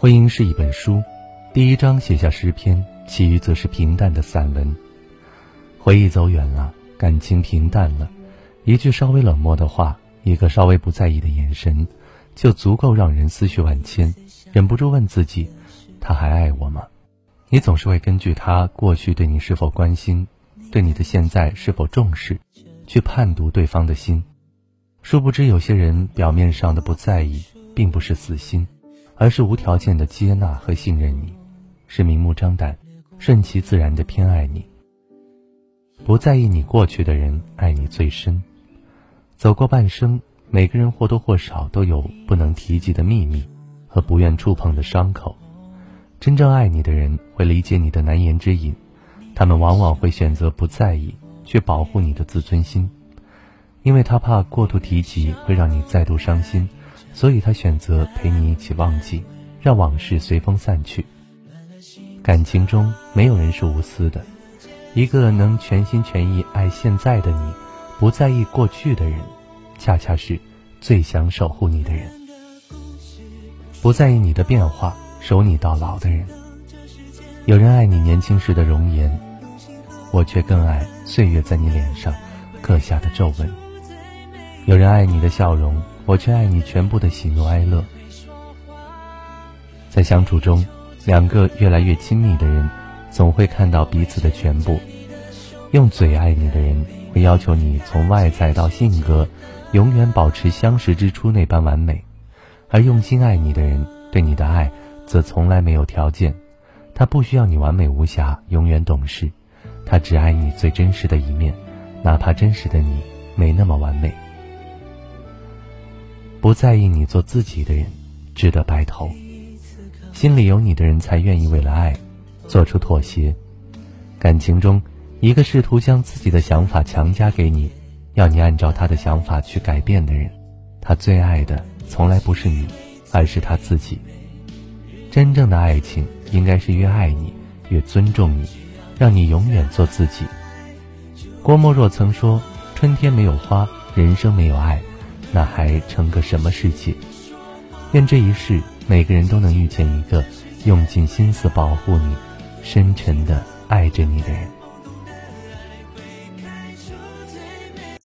婚姻是一本书，第一章写下诗篇，其余则是平淡的散文。回忆走远了，感情平淡了，一句稍微冷漠的话，一个稍微不在意的眼神，就足够让人思绪万千，忍不住问自己：他还爱我吗？你总是会根据他过去对你是否关心，对你的现在是否重视，去判读对方的心。殊不知，有些人表面上的不在意，并不是死心。而是无条件的接纳和信任你，是明目张胆、顺其自然的偏爱你。不在意你过去的人，爱你最深。走过半生，每个人或多或少都有不能提及的秘密和不愿触碰的伤口。真正爱你的人会理解你的难言之隐，他们往往会选择不在意，去保护你的自尊心，因为他怕过度提及会让你再度伤心。所以他选择陪你一起忘记，让往事随风散去。感情中没有人是无私的，一个能全心全意爱现在的你，不在意过去的人，恰恰是最想守护你的人。不在意你的变化，守你到老的人。有人爱你年轻时的容颜，我却更爱岁月在你脸上刻下的皱纹。有人爱你的笑容。我却爱你全部的喜怒哀乐，在相处中，两个越来越亲密的人，总会看到彼此的全部。用嘴爱你的人，会要求你从外在到性格，永远保持相识之初那般完美；而用心爱你的人，对你的爱，则从来没有条件。他不需要你完美无瑕，永远懂事，他只爱你最真实的一面，哪怕真实的你没那么完美。不在意你做自己的人，值得白头。心里有你的人才愿意为了爱，做出妥协。感情中，一个试图将自己的想法强加给你，要你按照他的想法去改变的人，他最爱的从来不是你，而是他自己。真正的爱情，应该是越爱你，越尊重你，让你永远做自己。郭沫若曾说：“春天没有花，人生没有爱。”那还成个什么世界？愿这一世，每个人都能遇见一个用尽心思保护你、深沉的爱着你的人。